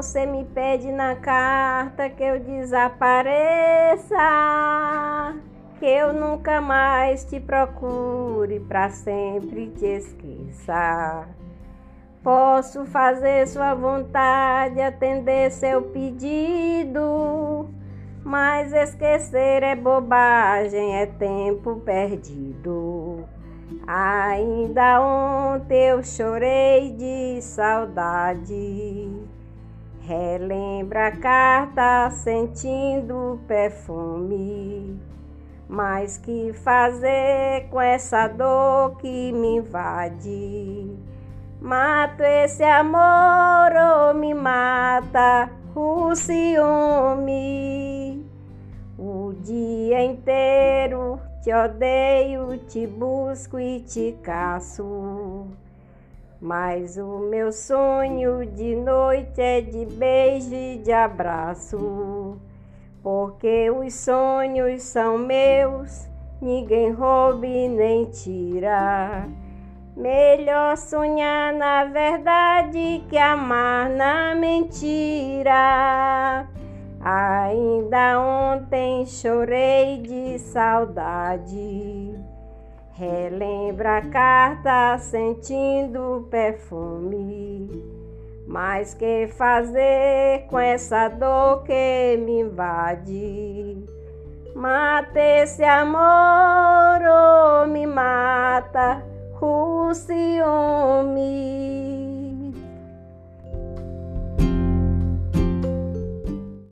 Você me pede na carta que eu desapareça, que eu nunca mais te procure, para sempre te esqueça. Posso fazer sua vontade, atender seu pedido, mas esquecer é bobagem, é tempo perdido. Ainda ontem eu chorei de saudade. Relembra a carta sentindo perfume. Mas que fazer com essa dor que me invade? Mato esse amor ou me mata o ciúme? O dia inteiro te odeio, te busco e te caço. Mas o meu sonho de noite é de beijo e de abraço. Porque os sonhos são meus, ninguém roube nem tira. Melhor sonhar na verdade que amar na mentira. Ainda ontem chorei de saudade. Relembra a carta sentindo perfume. Mas que fazer com essa dor que me invade? Mata esse amor ou me mata o ciúme.